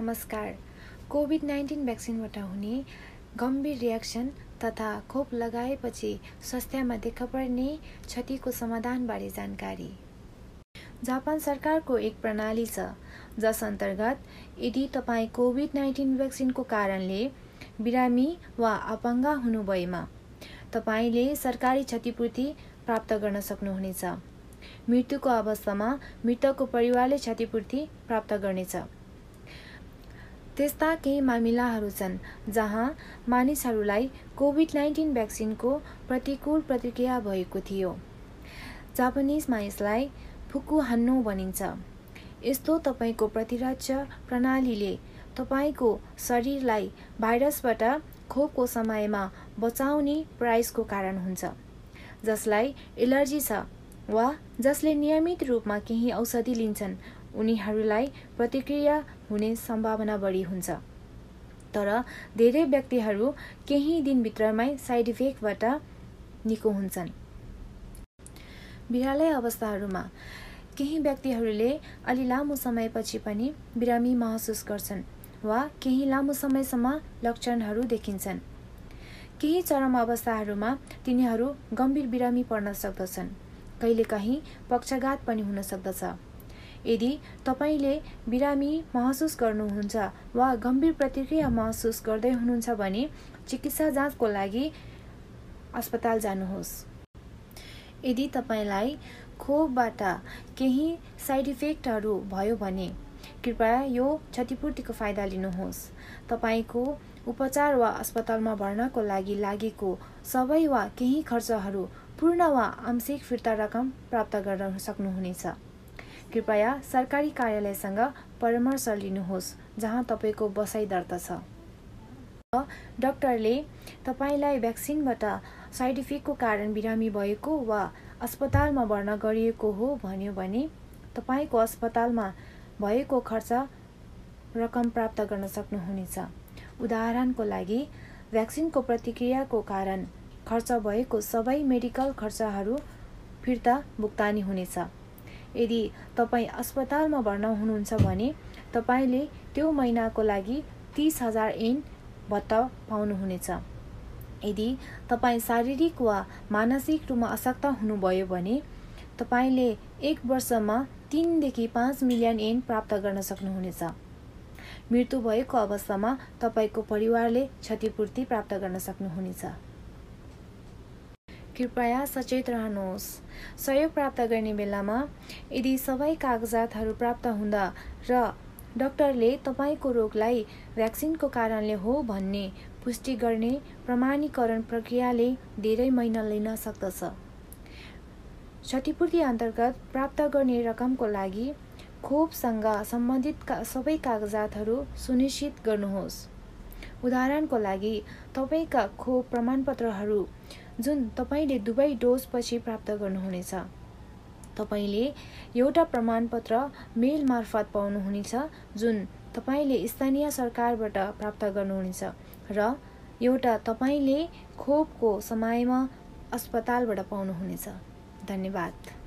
नमस्कार। Covid nineteen भ्याक्सिनबाट हुने गम्भीर रियाक्सन तथा खोप लगाएपछि स्वास्थ्यमा देखा पर्ने क्षतिको समाधानबारे जानकारी। जापान सरकारको एक प्रणाली छ जस अन्तर्गत यदि तपाईँ कोभिड नाइन्टिन भ्याक्सिनको कारणले बिरामी वा अपाङ्ग हुनुभएमा तपाईँले सरकारी क्षतिपूर्ति प्राप्त गर्न सक्नुहुनेछ। मृत्युको अवस्थामा मृतकको परिवारले क्षतिपूर्ति प्राप्त गर्नेछ। त्यस्ता केही मामिलाहरू छन् जहाँ मानिसहरूलाई कोभिड नाइन्टिन भ्याक्सिनको प्रतिकूल प्रतिक्रिया भएको थियो। जापानिजमा यसलाई फुकु हान्नु भनिन्छ। यस्तो तपाईँको प्रतिरक्षा प्रणालीले तपाईँको शरीरलाई भाइरसबाट खोपको समयमा बचाउने प्रयासको कारण हुन्छ जसलाई एलर्जी छ वा जसले नियमित रूपमा केही औषधि लिन्छन् उनीहरूलाई प्रतिक्रिया हुने सम्भावना बढी हुन्छ। तर धेरै व्यक्तिहरू केही दिनभित्रमै साइड इफेक्टबाट निको हुन्छन्। बिरालै अवस्थाहरूमा केही व्यक्तिहरूले अलि लामो समयपछि पनि बिरामी महसुस गर्छन् वा केही लामो समयसम्म लक्षणहरू देखिन्छन्। केही चरम अवस्थाहरूमा तिनीहरू गम्भीर बिरामी पर्न सक्दछन्। कहिलेकाहीँ पक्षघात पनि हुन सक्दछ। यदि तपाईँले बिरामी महसुस गर्नुहुन्छ वा गम्भीर प्रतिक्रिया महसुस गर्दै हुनुहुन्छ भने चिकित्सा जाँचको लागि अस्पताल जानुहोस्। यदि तपाईँलाई खोपबाट केही साइड इफेक्टहरू भयो भने कृपया यो क्षतिपूर्तिको फाइदा लिनुहोस्। तपाईँको उपचार वा अस्पतालमा भर्नाको लागि लागेको सबै वा केही खर्चहरू पूर्ण वा आंशिक फिर्ता रकम प्राप्त गर्न सक्नुहुनेछ। कृपया सरकारी कार्यालयसँग परामर्श लिनुहोस् जहाँ तपाईँको बसाइ दर्ता छ। डाक्टरले तपाईँलाई भ्याक्सिनबाट साइड इफेक्टको कारण बिरामी भएको वा अस्पतालमा भर्ना गरिएको हो भन्यो भने तपाईँको अस्पतालमा भएको खर्च रकम प्राप्त गर्न सक्नुहुनेछ। उदाहरणको लागि भ्याक्सिनको प्रतिक्रियाको कारण खर्च भएको सबै मेडिकल खर्चहरू फिर्ता भुक्तानी हुनेछ। यदि तपाईँ अस्पतालमा भर्ना हुनुहुन्छ भने तपाईँले त्यो महिनाको लागि तिस हजार एन भत्ता पाउनुहुनेछ। यदि तपाईँ शारीरिक वा मानसिक रूपमा अशक्त हुनुभयो भने तपाईँले एक वर्षमा तिनदेखि पाँच मिलियन एन प्राप्त गर्न सक्नुहुनेछ। मृत्यु भएको अवस्थामा तपाईँको परिवारले क्षतिपूर्ति प्राप्त गर्न सक्नुहुनेछ। कृपया सचेत रहनुहोस्। सहयोग प्राप्त गर्ने बेलामा यदि सबै कागजातहरू प्राप्त हुँदा र डाक्टरले तपाईँको रोगलाई भ्याक्सिनको कारणले हो भन्ने पुष्टि गर्ने प्रमाणीकरण प्रक्रियाले धेरै महिना लिन सक्दछ। क्षतिपूर्ति अन्तर्गत प्राप्त गर्ने रकमको लागि खोपसँग सम्बन्धित सबै कागजातहरू सुनिश्चित गर्नुहोस्। उदाहरणको लागि तपाईँका खोप प्रमाणपत्रहरू जुन तपाईँले दुवै डोजपछि प्राप्त गर्नुहुनेछ। तपाईँले एउटा प्रमाणपत्र मेल मार्फत पाउनुहुनेछ जुन तपाईँले स्थानीय सरकारबाट प्राप्त गर्नुहुनेछ र एउटा तपाईँले खोपको समयमा अस्पतालबाट पाउनुहुनेछ। धन्यवाद।